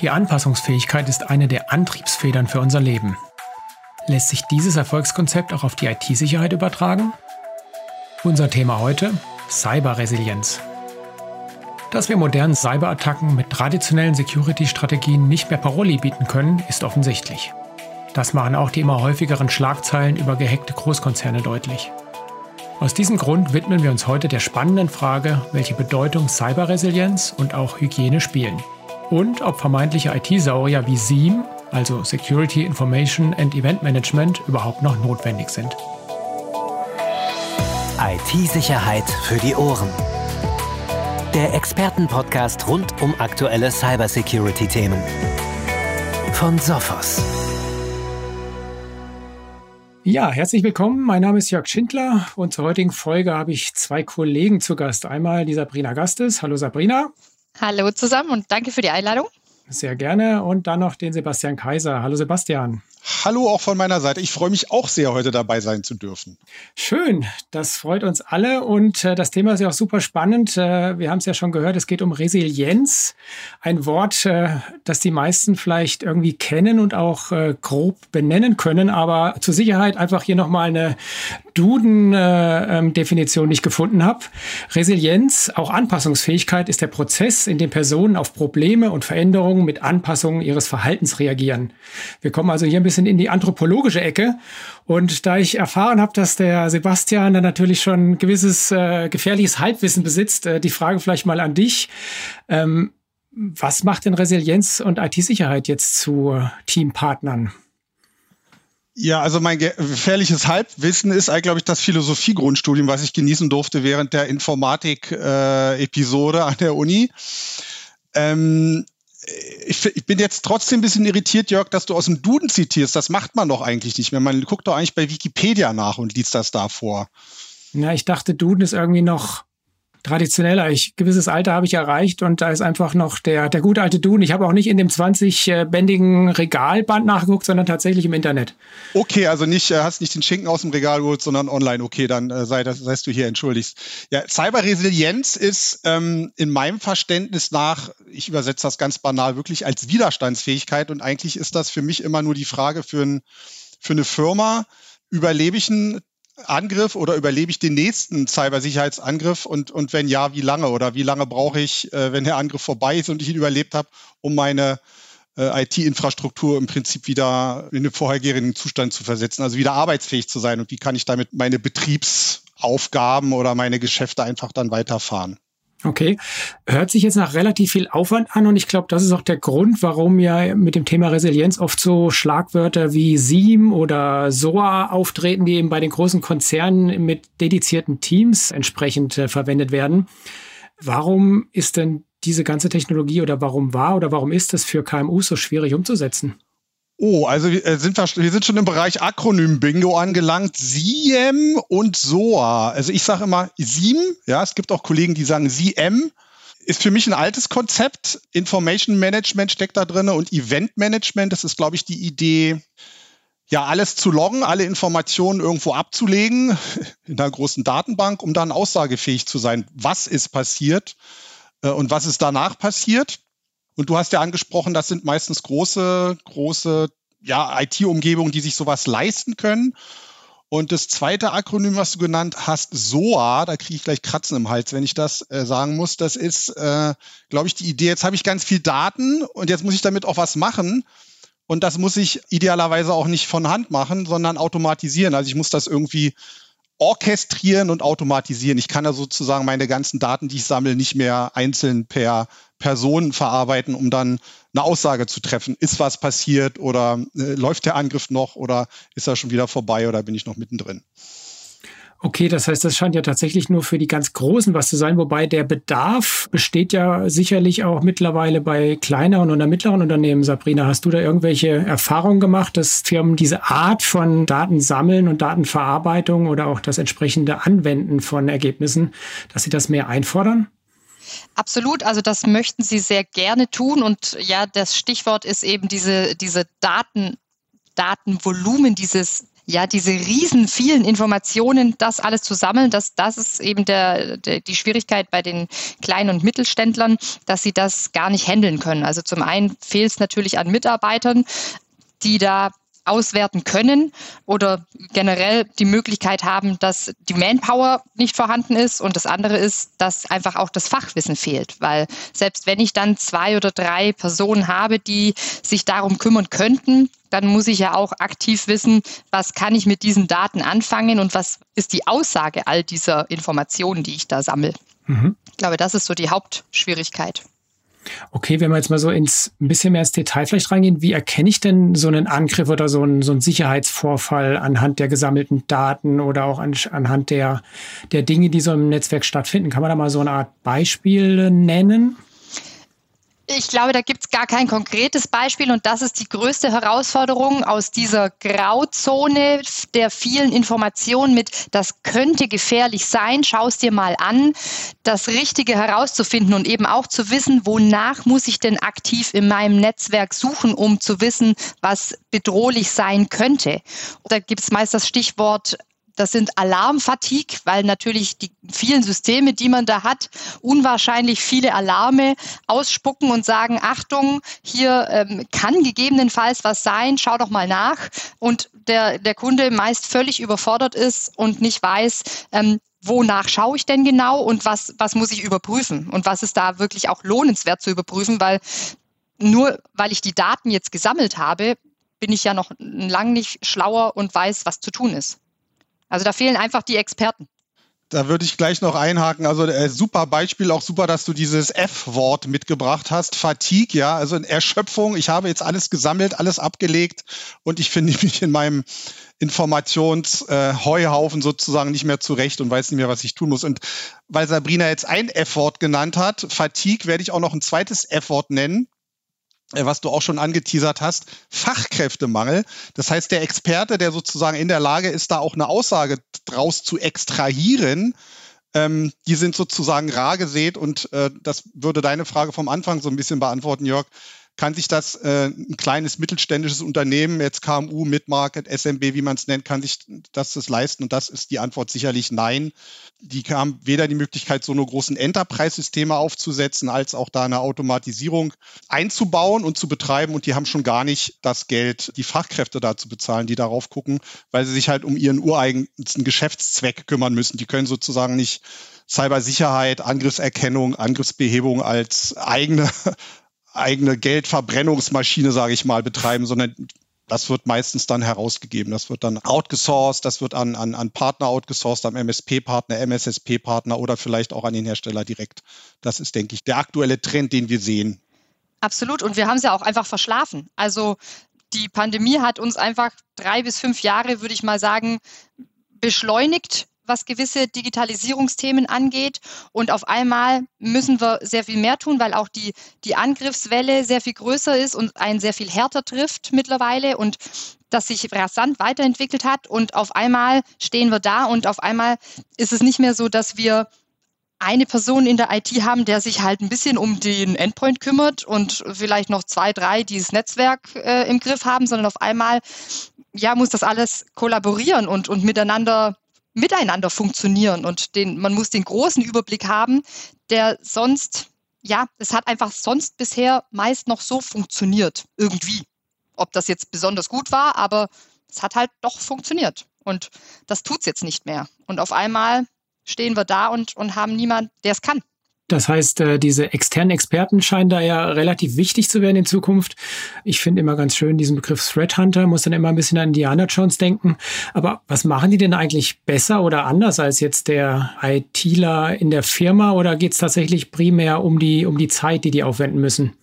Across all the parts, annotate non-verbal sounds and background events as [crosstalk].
Die Anpassungsfähigkeit ist eine der Antriebsfedern für unser Leben. Lässt sich dieses Erfolgskonzept auch auf die IT-Sicherheit übertragen? Unser Thema heute: Cyberresilienz. Dass wir modernen Cyberattacken mit traditionellen Security-Strategien nicht mehr Paroli bieten können, ist offensichtlich. Das machen auch die immer häufigeren Schlagzeilen über gehackte Großkonzerne deutlich. Aus diesem Grund widmen wir uns heute der spannenden Frage, welche Bedeutung Cyberresilienz und auch Hygiene spielen. Und ob vermeintliche IT-Saurier wie SIEM, also Security Information and Event Management, überhaupt noch notwendig sind. IT-Sicherheit für die Ohren. Der Expertenpodcast rund um aktuelle Cybersecurity-Themen. Von Sophos. Ja, herzlich willkommen. Mein Name ist Jörg Schindler und zur heutigen Folge habe ich zwei Kollegen zu Gast. Einmal die Sabrina Gastes. Hallo Sabrina. Hallo zusammen und danke für die Einladung. Sehr gerne. Und dann noch den Sebastian Kaiser. Hallo Sebastian. Hallo auch von meiner Seite. Ich freue mich auch sehr, heute dabei sein zu dürfen. Schön, das freut uns alle und äh, das Thema ist ja auch super spannend. Äh, wir haben es ja schon gehört, es geht um Resilienz. Ein Wort, äh, das die meisten vielleicht irgendwie kennen und auch äh, grob benennen können, aber zur Sicherheit einfach hier nochmal eine Duden-Definition, die ich gefunden habe. Resilienz, auch Anpassungsfähigkeit, ist der Prozess, in dem Personen auf Probleme und Veränderungen mit Anpassungen ihres Verhaltens reagieren. Wir kommen also hier ein bisschen in die anthropologische Ecke. Und da ich erfahren habe, dass der Sebastian dann natürlich schon gewisses äh, gefährliches Halbwissen besitzt, äh, die Frage vielleicht mal an dich. Ähm, was macht denn Resilienz und IT-Sicherheit jetzt zu Teampartnern? Ja, also mein gefährliches Halbwissen ist glaube ich, das Philosophiegrundstudium, was ich genießen durfte während der Informatik-Episode äh, an der Uni. Ähm, ich, ich, bin jetzt trotzdem ein bisschen irritiert, Jörg, dass du aus dem Duden zitierst. Das macht man doch eigentlich nicht mehr. Man guckt doch eigentlich bei Wikipedia nach und liest das da vor. Na, ich dachte, Duden ist irgendwie noch traditioneller. Ich, gewisses Alter habe ich erreicht und da ist einfach noch der, der gute alte Duden. Ich habe auch nicht in dem 20-bändigen Regalband nachgeguckt, sondern tatsächlich im Internet. Okay, also nicht, äh, hast nicht den Schinken aus dem Regal geholt, sondern online. Okay, dann äh, sei das, seist du hier entschuldigt. Ja, Cyberresilienz ist ähm, in meinem Verständnis nach, ich übersetze das ganz banal, wirklich als Widerstandsfähigkeit und eigentlich ist das für mich immer nur die Frage für, ein, für eine Firma, überlebe ich einen Angriff oder überlebe ich den nächsten Cybersicherheitsangriff? Und, und wenn ja, wie lange? Oder wie lange brauche ich, äh, wenn der Angriff vorbei ist und ich ihn überlebt habe, um meine äh, IT-Infrastruktur im Prinzip wieder in den vorhergehenden Zustand zu versetzen, also wieder arbeitsfähig zu sein. Und wie kann ich damit meine Betriebsaufgaben oder meine Geschäfte einfach dann weiterfahren. Okay, hört sich jetzt nach relativ viel Aufwand an und ich glaube, das ist auch der Grund, warum ja mit dem Thema Resilienz oft so Schlagwörter wie SIEM oder SOA auftreten, die eben bei den großen Konzernen mit dedizierten Teams entsprechend äh, verwendet werden. Warum ist denn diese ganze Technologie oder warum war oder warum ist es für KMU so schwierig umzusetzen? Oh, also wir äh, sind, wir sind schon im Bereich Akronym-Bingo angelangt. SIEM und SOA. Also ich sage immer SIEM, ja, es gibt auch Kollegen, die sagen SIEM. Ist für mich ein altes Konzept. Information Management steckt da drin und Event Management, das ist, glaube ich, die Idee, ja, alles zu loggen, alle Informationen irgendwo abzulegen [laughs] in einer großen Datenbank, um dann aussagefähig zu sein, was ist passiert äh, und was ist danach passiert. Und du hast ja angesprochen, das sind meistens große, große ja, IT-Umgebungen, die sich sowas leisten können. Und das zweite Akronym, was du genannt hast, SOA, da kriege ich gleich Kratzen im Hals, wenn ich das äh, sagen muss. Das ist, äh, glaube ich, die Idee, jetzt habe ich ganz viel Daten und jetzt muss ich damit auch was machen. Und das muss ich idealerweise auch nicht von Hand machen, sondern automatisieren. Also ich muss das irgendwie orchestrieren und automatisieren. Ich kann ja sozusagen meine ganzen Daten, die ich sammle, nicht mehr einzeln per Personen verarbeiten, um dann eine Aussage zu treffen. Ist was passiert oder äh, läuft der Angriff noch oder ist er schon wieder vorbei oder bin ich noch mittendrin? Okay, das heißt, das scheint ja tatsächlich nur für die ganz Großen was zu sein, wobei der Bedarf besteht ja sicherlich auch mittlerweile bei kleineren oder mittleren Unternehmen. Sabrina, hast du da irgendwelche Erfahrungen gemacht, dass Firmen diese Art von Datensammeln und Datenverarbeitung oder auch das entsprechende Anwenden von Ergebnissen, dass sie das mehr einfordern? Absolut, also das möchten sie sehr gerne tun und ja, das Stichwort ist eben diese, diese Daten, Datenvolumen, dieses ja, diese riesen vielen Informationen, das alles zu sammeln, das, das ist eben der, der, die Schwierigkeit bei den kleinen und Mittelständlern, dass sie das gar nicht handeln können. Also zum einen fehlt es natürlich an Mitarbeitern, die da auswerten können oder generell die Möglichkeit haben, dass die Manpower nicht vorhanden ist. Und das andere ist, dass einfach auch das Fachwissen fehlt. Weil selbst wenn ich dann zwei oder drei Personen habe, die sich darum kümmern könnten, dann muss ich ja auch aktiv wissen, was kann ich mit diesen Daten anfangen und was ist die Aussage all dieser Informationen, die ich da sammle. Mhm. Ich glaube, das ist so die Hauptschwierigkeit. Okay, wenn wir jetzt mal so ins ein bisschen mehr ins Detail vielleicht reingehen, wie erkenne ich denn so einen Angriff oder so einen, so einen Sicherheitsvorfall anhand der gesammelten Daten oder auch an, anhand der, der Dinge, die so im Netzwerk stattfinden? Kann man da mal so eine Art Beispiel nennen? Ich glaube, da gibt es gar kein konkretes Beispiel und das ist die größte Herausforderung aus dieser Grauzone der vielen Informationen mit, das könnte gefährlich sein, schau es dir mal an, das Richtige herauszufinden und eben auch zu wissen, wonach muss ich denn aktiv in meinem Netzwerk suchen, um zu wissen, was bedrohlich sein könnte. Da gibt es meist das Stichwort das sind Alarmfatigue, weil natürlich die vielen Systeme, die man da hat, unwahrscheinlich viele Alarme ausspucken und sagen, Achtung, hier ähm, kann gegebenenfalls was sein, schau doch mal nach. Und der, der Kunde meist völlig überfordert ist und nicht weiß, ähm, wonach schaue ich denn genau und was, was muss ich überprüfen und was ist da wirklich auch lohnenswert zu überprüfen, weil nur weil ich die Daten jetzt gesammelt habe, bin ich ja noch lang nicht schlauer und weiß, was zu tun ist. Also da fehlen einfach die Experten. Da würde ich gleich noch einhaken. Also äh, super Beispiel, auch super, dass du dieses F-Wort mitgebracht hast. Fatigue, ja, also Erschöpfung. Ich habe jetzt alles gesammelt, alles abgelegt und ich finde [laughs] mich in meinem Informationsheuhaufen äh, sozusagen nicht mehr zurecht und weiß nicht mehr, was ich tun muss. Und weil Sabrina jetzt ein F-Wort genannt hat, Fatigue, werde ich auch noch ein zweites F-Wort nennen. Äh, was du auch schon angeteasert hast, Fachkräftemangel. Das heißt, der Experte, der sozusagen in der Lage ist, da auch eine Aussage draus zu extrahieren, ähm, die sind sozusagen rar gesät und äh, das würde deine Frage vom Anfang so ein bisschen beantworten, Jörg kann sich das äh, ein kleines mittelständisches Unternehmen, jetzt KMU, Midmarket, SMB, wie man es nennt, kann sich das, das leisten? Und das ist die Antwort sicherlich nein. Die haben weder die Möglichkeit, so eine großen Enterprise-Systeme aufzusetzen, als auch da eine Automatisierung einzubauen und zu betreiben. Und die haben schon gar nicht das Geld, die Fachkräfte da zu bezahlen, die darauf gucken, weil sie sich halt um ihren ureigensten Geschäftszweck kümmern müssen. Die können sozusagen nicht Cybersicherheit, Angriffserkennung, Angriffsbehebung als eigene eigene Geldverbrennungsmaschine, sage ich mal, betreiben, sondern das wird meistens dann herausgegeben. Das wird dann outgesourced, das wird an, an, an Partner outgesourced, am MSP-Partner, MSSP-Partner oder vielleicht auch an den Hersteller direkt. Das ist, denke ich, der aktuelle Trend, den wir sehen. Absolut. Und wir haben es ja auch einfach verschlafen. Also die Pandemie hat uns einfach drei bis fünf Jahre, würde ich mal sagen, beschleunigt was gewisse Digitalisierungsthemen angeht. Und auf einmal müssen wir sehr viel mehr tun, weil auch die, die Angriffswelle sehr viel größer ist und einen sehr viel härter trifft mittlerweile und das sich rasant weiterentwickelt hat. Und auf einmal stehen wir da und auf einmal ist es nicht mehr so, dass wir eine Person in der IT haben, der sich halt ein bisschen um den Endpoint kümmert und vielleicht noch zwei, drei, die das Netzwerk äh, im Griff haben, sondern auf einmal ja, muss das alles kollaborieren und, und miteinander miteinander funktionieren und den, man muss den großen Überblick haben, der sonst, ja, es hat einfach sonst bisher meist noch so funktioniert, irgendwie. Ob das jetzt besonders gut war, aber es hat halt doch funktioniert. Und das tut es jetzt nicht mehr. Und auf einmal stehen wir da und, und haben niemand, der es kann. Das heißt, äh, diese externen Experten scheinen da ja relativ wichtig zu werden in Zukunft. Ich finde immer ganz schön diesen Begriff Threat Hunter, muss dann immer ein bisschen an Indiana Jones denken. Aber was machen die denn eigentlich besser oder anders als jetzt der ITler in der Firma? Oder geht es tatsächlich primär um die, um die Zeit, die die aufwenden müssen?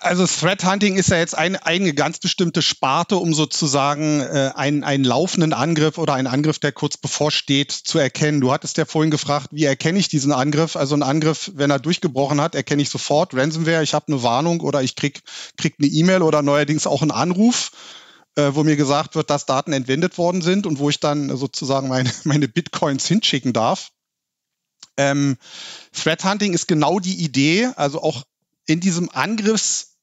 Also Threat Hunting ist ja jetzt eine, eine ganz bestimmte Sparte, um sozusagen äh, einen, einen laufenden Angriff oder einen Angriff, der kurz bevorsteht, zu erkennen. Du hattest ja vorhin gefragt, wie erkenne ich diesen Angriff? Also ein Angriff, wenn er durchgebrochen hat, erkenne ich sofort Ransomware, ich habe eine Warnung oder ich krieg, krieg eine E-Mail oder neuerdings auch einen Anruf, äh, wo mir gesagt wird, dass Daten entwendet worden sind und wo ich dann sozusagen meine, [laughs] meine Bitcoins hinschicken darf. Ähm, Threat Hunting ist genau die Idee, also auch in diesem Angriffsvektor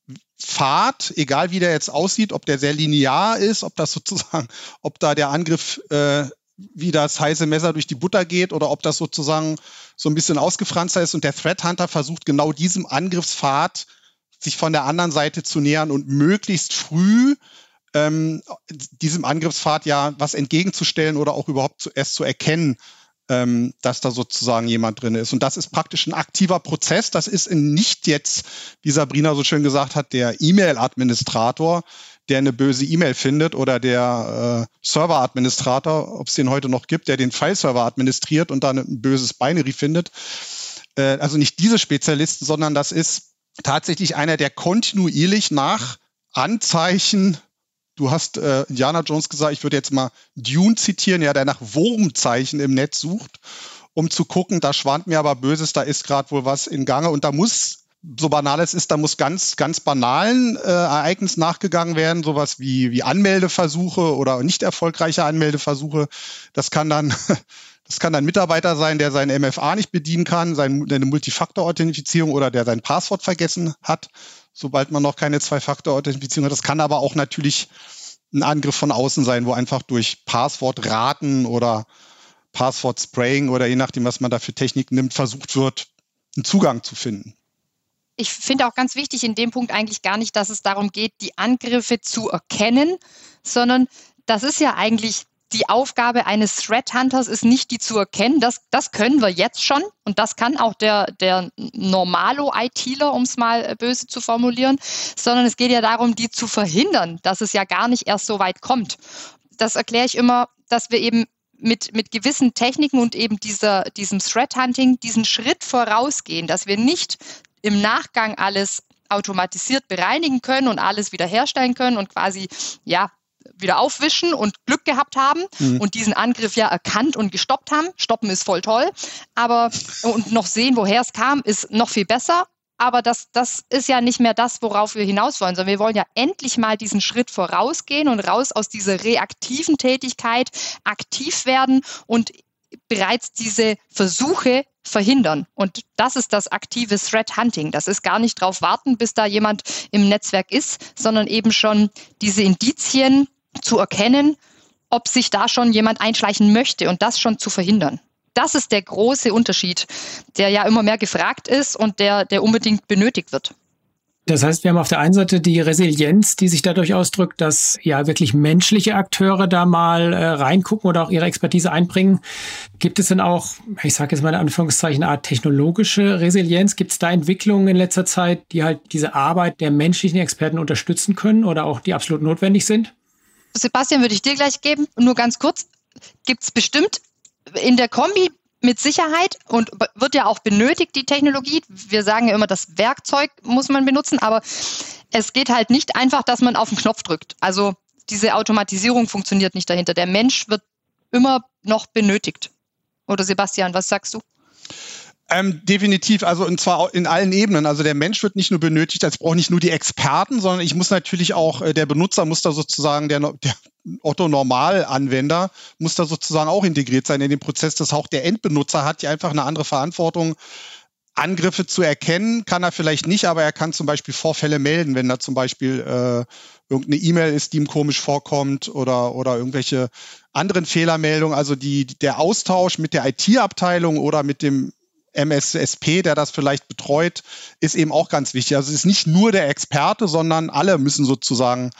Pfad, egal wie der jetzt aussieht, ob der sehr linear ist, ob das sozusagen, [laughs] ob da der Angriff äh, wie das heiße Messer durch die Butter geht oder ob das sozusagen so ein bisschen ausgefranster ist und der Threat Hunter versucht genau diesem Angriffspfad sich von der anderen Seite zu nähern und möglichst früh ähm, diesem Angriffspfad ja was entgegenzustellen oder auch überhaupt zuerst zu erkennen, ähm, dass da sozusagen jemand drin ist. Und das ist praktisch ein aktiver Prozess. Das ist nicht jetzt, wie Sabrina so schön gesagt hat, der E-Mail-Administrator, der eine böse E-Mail findet oder der äh, Server-Administrator, ob es den heute noch gibt, der den File-Server administriert und dann ein böses Binary findet. Äh, also nicht diese Spezialisten, sondern das ist tatsächlich einer, der kontinuierlich nach Anzeichen Du hast äh, Indiana Jones gesagt, ich würde jetzt mal Dune zitieren, ja, der nach Wurmzeichen im Netz sucht, um zu gucken, da schwant mir aber Böses, da ist gerade wohl was in Gange und da muss so banal es ist, da muss ganz, ganz banalen äh, Ereignissen nachgegangen werden, sowas wie, wie Anmeldeversuche oder nicht erfolgreiche Anmeldeversuche. Das kann dann, [laughs] das kann dann Mitarbeiter sein, der sein MFA nicht bedienen kann, seine Multifaktor-Authentifizierung oder der sein Passwort vergessen hat sobald man noch keine Zwei-Faktor-Authentifizierung hat. Das kann aber auch natürlich ein Angriff von außen sein, wo einfach durch Passwortraten oder Passwort-Spraying oder je nachdem, was man da für Technik nimmt, versucht wird, einen Zugang zu finden. Ich finde auch ganz wichtig in dem Punkt eigentlich gar nicht, dass es darum geht, die Angriffe zu erkennen, sondern das ist ja eigentlich die Aufgabe eines Threat Hunters ist nicht, die zu erkennen. Das, das können wir jetzt schon und das kann auch der, der Normalo-ITler, um es mal äh, böse zu formulieren, sondern es geht ja darum, die zu verhindern, dass es ja gar nicht erst so weit kommt. Das erkläre ich immer, dass wir eben mit, mit gewissen Techniken und eben dieser, diesem Threat Hunting diesen Schritt vorausgehen, dass wir nicht im Nachgang alles automatisiert bereinigen können und alles wiederherstellen können und quasi ja wieder aufwischen und Glück gehabt haben mhm. und diesen Angriff ja erkannt und gestoppt haben. Stoppen ist voll toll, aber und noch sehen, woher es kam, ist noch viel besser. Aber das, das ist ja nicht mehr das, worauf wir hinaus wollen, sondern wir wollen ja endlich mal diesen Schritt vorausgehen und raus aus dieser reaktiven Tätigkeit aktiv werden und bereits diese Versuche verhindern. Und das ist das aktive Threat Hunting. Das ist gar nicht drauf warten, bis da jemand im Netzwerk ist, sondern eben schon diese Indizien zu erkennen, ob sich da schon jemand einschleichen möchte und das schon zu verhindern. Das ist der große Unterschied, der ja immer mehr gefragt ist und der, der unbedingt benötigt wird. Das heißt, wir haben auf der einen Seite die Resilienz, die sich dadurch ausdrückt, dass ja wirklich menschliche Akteure da mal äh, reingucken oder auch ihre Expertise einbringen. Gibt es denn auch, ich sage jetzt mal in Anführungszeichen, eine Art technologische Resilienz? Gibt es da Entwicklungen in letzter Zeit, die halt diese Arbeit der menschlichen Experten unterstützen können oder auch die absolut notwendig sind? Sebastian, würde ich dir gleich geben. Nur ganz kurz, gibt es bestimmt in der Kombi mit Sicherheit und wird ja auch benötigt, die Technologie. Wir sagen ja immer, das Werkzeug muss man benutzen, aber es geht halt nicht einfach, dass man auf den Knopf drückt. Also diese Automatisierung funktioniert nicht dahinter. Der Mensch wird immer noch benötigt. Oder Sebastian, was sagst du? Ähm, definitiv, also und zwar in allen Ebenen. Also der Mensch wird nicht nur benötigt, ich brauche nicht nur die Experten, sondern ich muss natürlich auch, äh, der Benutzer muss da sozusagen, der, der Otto-Normal-Anwender muss da sozusagen auch integriert sein in den Prozess. Das auch der Endbenutzer hat ja einfach eine andere Verantwortung. Angriffe zu erkennen kann er vielleicht nicht, aber er kann zum Beispiel Vorfälle melden, wenn da zum Beispiel äh, irgendeine E-Mail ist, die ihm komisch vorkommt oder, oder irgendwelche anderen Fehlermeldungen. Also die, der Austausch mit der IT-Abteilung oder mit dem MSSP, der das vielleicht betreut, ist eben auch ganz wichtig. Also es ist nicht nur der Experte, sondern alle müssen sozusagen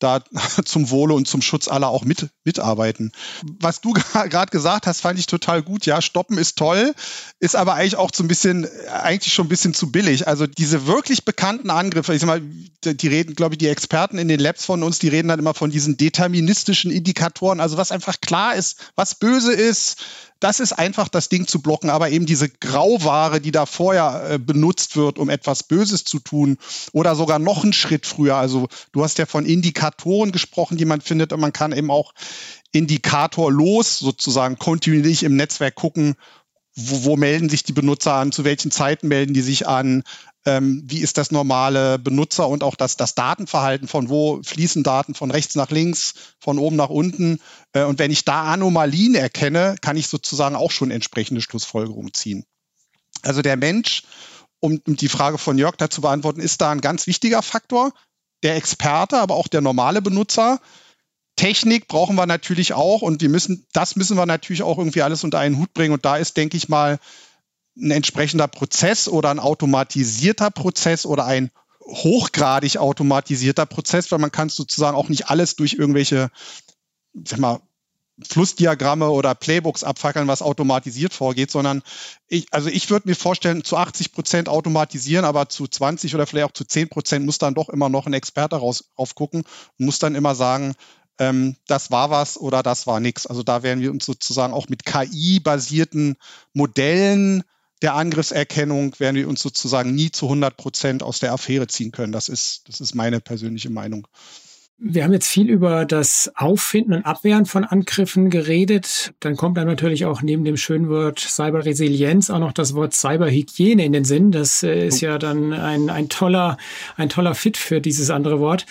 da [laughs] zum Wohle und zum Schutz aller auch mit, mitarbeiten. Was du [laughs] gerade gesagt hast, fand ich total gut. Ja, stoppen ist toll, ist aber eigentlich auch so ein bisschen, eigentlich schon ein bisschen zu billig. Also diese wirklich bekannten Angriffe, ich sag mal, die reden, glaube ich, die Experten in den Labs von uns, die reden dann immer von diesen deterministischen Indikatoren, also was einfach klar ist, was böse ist, das ist einfach das Ding zu blocken, aber eben diese Grauware, die da vorher äh, benutzt wird, um etwas Böses zu tun oder sogar noch einen Schritt früher. Also du hast ja von Indikatoren gesprochen, die man findet und man kann eben auch indikatorlos sozusagen kontinuierlich im Netzwerk gucken, wo, wo melden sich die Benutzer an, zu welchen Zeiten melden die sich an, ähm, wie ist das normale Benutzer und auch das, das Datenverhalten, von wo fließen Daten von rechts nach links, von oben nach unten. Äh, und wenn ich da Anomalien erkenne, kann ich sozusagen auch schon entsprechende Schlussfolgerungen ziehen. Also der Mensch um, die Frage von Jörg dazu beantworten, ist da ein ganz wichtiger Faktor. Der Experte, aber auch der normale Benutzer. Technik brauchen wir natürlich auch und wir müssen, das müssen wir natürlich auch irgendwie alles unter einen Hut bringen. Und da ist, denke ich mal, ein entsprechender Prozess oder ein automatisierter Prozess oder ein hochgradig automatisierter Prozess, weil man kann sozusagen auch nicht alles durch irgendwelche, sag mal, Flussdiagramme oder Playbooks abfackeln, was automatisiert vorgeht, sondern ich, also ich würde mir vorstellen, zu 80 Prozent automatisieren, aber zu 20 oder vielleicht auch zu 10 Prozent muss dann doch immer noch ein Experte raus, raufgucken und muss dann immer sagen, ähm, das war was oder das war nichts. Also da werden wir uns sozusagen auch mit KI-basierten Modellen der Angriffserkennung werden wir uns sozusagen nie zu 100 Prozent aus der Affäre ziehen können. Das ist, das ist meine persönliche Meinung. Wir haben jetzt viel über das Auffinden und Abwehren von Angriffen geredet. Dann kommt dann natürlich auch neben dem schönen Wort Cyberresilienz auch noch das Wort Cyberhygiene in den Sinn. Das äh, ist oh. ja dann ein, ein toller, ein toller Fit für dieses andere Wort.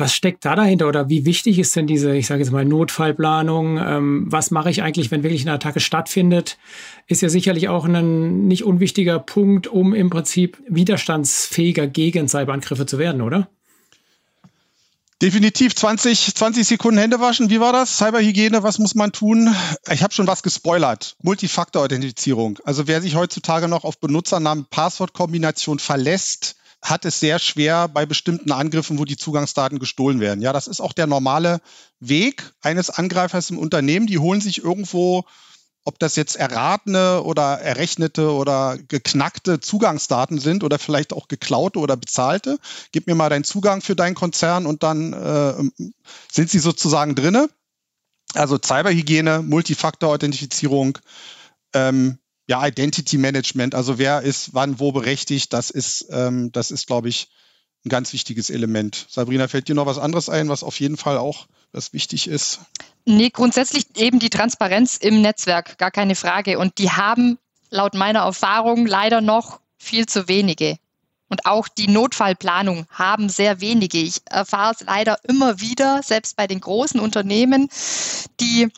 Was steckt da dahinter oder wie wichtig ist denn diese, ich sage jetzt mal, Notfallplanung? Ähm, was mache ich eigentlich, wenn wirklich eine Attacke stattfindet? Ist ja sicherlich auch ein nicht unwichtiger Punkt, um im Prinzip widerstandsfähiger gegen Cyberangriffe zu werden, oder? Definitiv 20, 20 Sekunden Hände waschen. Wie war das? Cyberhygiene, was muss man tun? Ich habe schon was gespoilert. Multifaktor-Authentifizierung. Also wer sich heutzutage noch auf Benutzernamen-Passwort-Kombination verlässt, hat es sehr schwer bei bestimmten Angriffen, wo die Zugangsdaten gestohlen werden. Ja, das ist auch der normale Weg eines Angreifers im Unternehmen. Die holen sich irgendwo, ob das jetzt erratene oder errechnete oder geknackte Zugangsdaten sind oder vielleicht auch geklaute oder bezahlte. Gib mir mal deinen Zugang für deinen Konzern und dann äh, sind sie sozusagen drinne. Also Cyberhygiene, Multifaktor-Authentifizierung, ähm, ja, Identity Management, also wer ist wann wo berechtigt, das ist, ähm, das ist, glaube ich, ein ganz wichtiges Element. Sabrina, fällt dir noch was anderes ein, was auf jeden Fall auch was wichtig ist? Nee, grundsätzlich eben die Transparenz im Netzwerk, gar keine Frage. Und die haben laut meiner Erfahrung leider noch viel zu wenige. Und auch die Notfallplanung haben sehr wenige. Ich erfahre es leider immer wieder, selbst bei den großen Unternehmen, die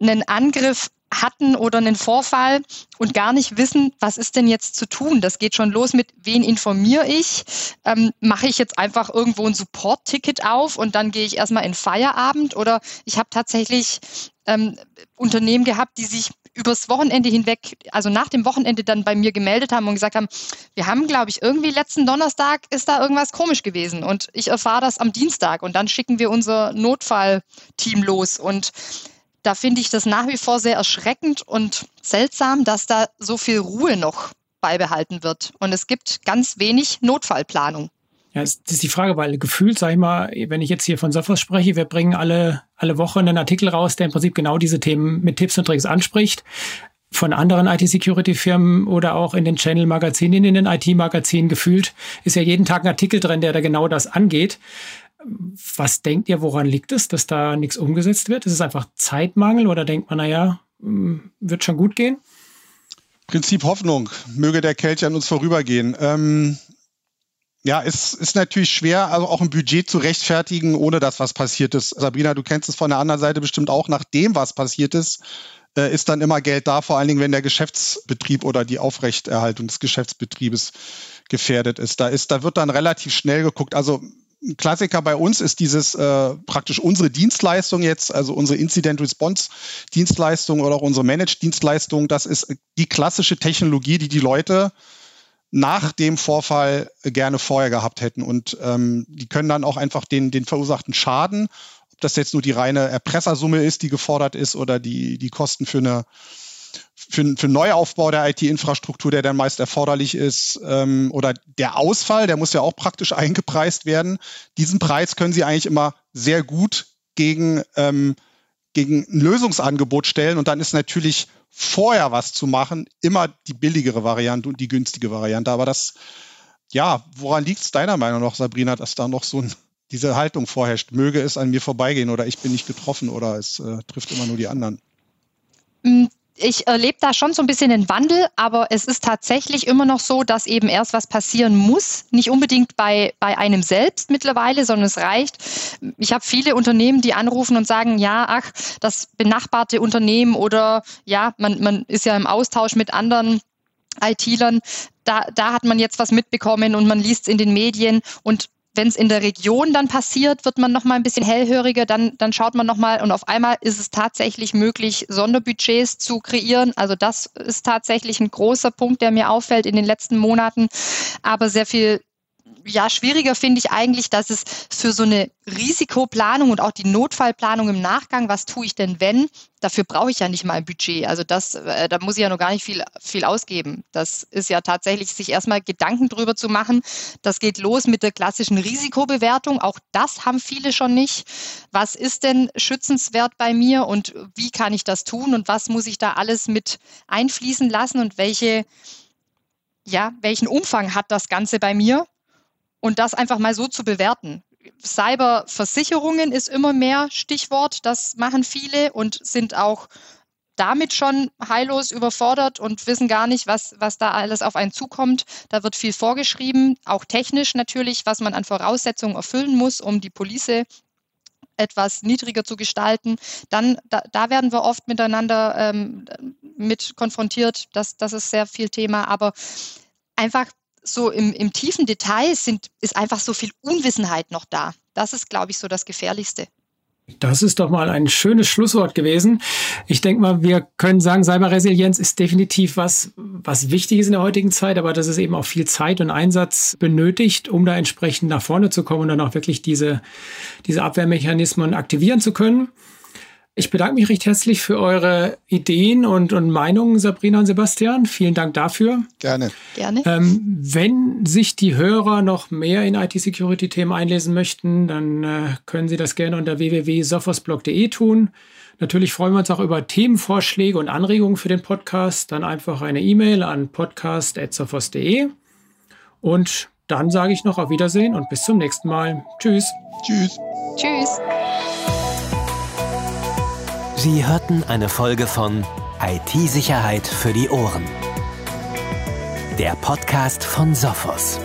einen Angriff hatten oder einen Vorfall und gar nicht wissen, was ist denn jetzt zu tun. Das geht schon los mit, wen informiere ich? Ähm, Mache ich jetzt einfach irgendwo ein Support-Ticket auf und dann gehe ich erstmal in Feierabend? Oder ich habe tatsächlich ähm, Unternehmen gehabt, die sich übers Wochenende hinweg, also nach dem Wochenende dann bei mir gemeldet haben und gesagt haben, wir haben, glaube ich, irgendwie letzten Donnerstag ist da irgendwas komisch gewesen und ich erfahre das am Dienstag und dann schicken wir unser Notfallteam los und da finde ich das nach wie vor sehr erschreckend und seltsam, dass da so viel Ruhe noch beibehalten wird. Und es gibt ganz wenig Notfallplanung. Ja, das ist die Frage, weil gefühlt, sag ich mal, wenn ich jetzt hier von Sophos spreche, wir bringen alle, alle Woche einen Artikel raus, der im Prinzip genau diese Themen mit Tipps und Tricks anspricht. Von anderen IT-Security-Firmen oder auch in den Channel-Magazinen, in den IT-Magazinen gefühlt, ist ja jeden Tag ein Artikel drin, der da genau das angeht. Was denkt ihr, woran liegt es, dass da nichts umgesetzt wird? Ist es einfach Zeitmangel oder denkt man, naja, hm, wird schon gut gehen? Prinzip Hoffnung. Möge der Kelch an uns vorübergehen. Ähm, ja, es ist natürlich schwer, also auch ein Budget zu rechtfertigen, ohne dass was passiert ist. Sabrina, du kennst es von der anderen Seite bestimmt auch, nach dem, was passiert ist, äh, ist dann immer Geld da, vor allen Dingen, wenn der Geschäftsbetrieb oder die Aufrechterhaltung des Geschäftsbetriebes gefährdet ist. Da ist, da wird dann relativ schnell geguckt. Also ein Klassiker bei uns ist dieses äh, praktisch unsere Dienstleistung jetzt, also unsere Incident Response Dienstleistung oder auch unsere Managed Dienstleistung. Das ist die klassische Technologie, die die Leute nach dem Vorfall gerne vorher gehabt hätten. Und ähm, die können dann auch einfach den, den verursachten Schaden, ob das jetzt nur die reine Erpressersumme ist, die gefordert ist, oder die, die Kosten für eine für, für Neuaufbau der IT-Infrastruktur, der dann meist erforderlich ist, ähm, oder der Ausfall, der muss ja auch praktisch [laughs] eingepreist werden. Diesen Preis können Sie eigentlich immer sehr gut gegen, ähm, gegen ein Lösungsangebot stellen. Und dann ist natürlich vorher was zu machen immer die billigere Variante und die günstige Variante. Aber das, ja, woran liegt es deiner Meinung nach, Sabrina, dass da noch so ein, diese Haltung vorherrscht? Möge es an mir vorbeigehen oder ich bin nicht getroffen oder es äh, trifft immer nur die anderen? Ich erlebe da schon so ein bisschen den Wandel, aber es ist tatsächlich immer noch so, dass eben erst was passieren muss. Nicht unbedingt bei, bei einem selbst mittlerweile, sondern es reicht. Ich habe viele Unternehmen, die anrufen und sagen, ja, ach, das benachbarte Unternehmen oder ja, man, man ist ja im Austausch mit anderen IT-Lern, da, da hat man jetzt was mitbekommen und man liest es in den Medien und wenn es in der Region dann passiert, wird man noch mal ein bisschen hellhöriger, dann, dann schaut man noch mal und auf einmal ist es tatsächlich möglich, Sonderbudgets zu kreieren. Also das ist tatsächlich ein großer Punkt, der mir auffällt in den letzten Monaten. Aber sehr viel ja, schwieriger finde ich eigentlich, dass es für so eine Risikoplanung und auch die Notfallplanung im Nachgang, was tue ich denn wenn, dafür brauche ich ja nicht mal ein Budget. Also das, äh, da muss ich ja noch gar nicht viel, viel ausgeben. Das ist ja tatsächlich, sich erstmal Gedanken drüber zu machen. Das geht los mit der klassischen Risikobewertung. Auch das haben viele schon nicht. Was ist denn schützenswert bei mir und wie kann ich das tun und was muss ich da alles mit einfließen lassen und welche ja, welchen Umfang hat das Ganze bei mir? Und das einfach mal so zu bewerten. Cyberversicherungen ist immer mehr Stichwort. Das machen viele und sind auch damit schon heillos überfordert und wissen gar nicht, was, was da alles auf einen zukommt. Da wird viel vorgeschrieben, auch technisch natürlich, was man an Voraussetzungen erfüllen muss, um die Police etwas niedriger zu gestalten. Dann, da, da werden wir oft miteinander ähm, mit konfrontiert. Das, das ist sehr viel Thema. Aber einfach so im, im tiefen Detail sind, ist einfach so viel Unwissenheit noch da. Das ist, glaube ich, so das Gefährlichste. Das ist doch mal ein schönes Schlusswort gewesen. Ich denke mal, wir können sagen, Cyberresilienz ist definitiv was, was wichtig ist in der heutigen Zeit, aber dass es eben auch viel Zeit und Einsatz benötigt, um da entsprechend nach vorne zu kommen und dann auch wirklich diese, diese Abwehrmechanismen aktivieren zu können. Ich bedanke mich recht herzlich für eure Ideen und, und Meinungen, Sabrina und Sebastian. Vielen Dank dafür. Gerne. Gerne. Ähm, wenn sich die Hörer noch mehr in IT-Security-Themen einlesen möchten, dann äh, können sie das gerne unter www.sophosblog.de tun. Natürlich freuen wir uns auch über Themenvorschläge und Anregungen für den Podcast. Dann einfach eine E-Mail an podcast.sophos.de. Und dann sage ich noch auf Wiedersehen und bis zum nächsten Mal. Tschüss. Tschüss. Tschüss. Sie hörten eine Folge von IT-Sicherheit für die Ohren. Der Podcast von Sophos.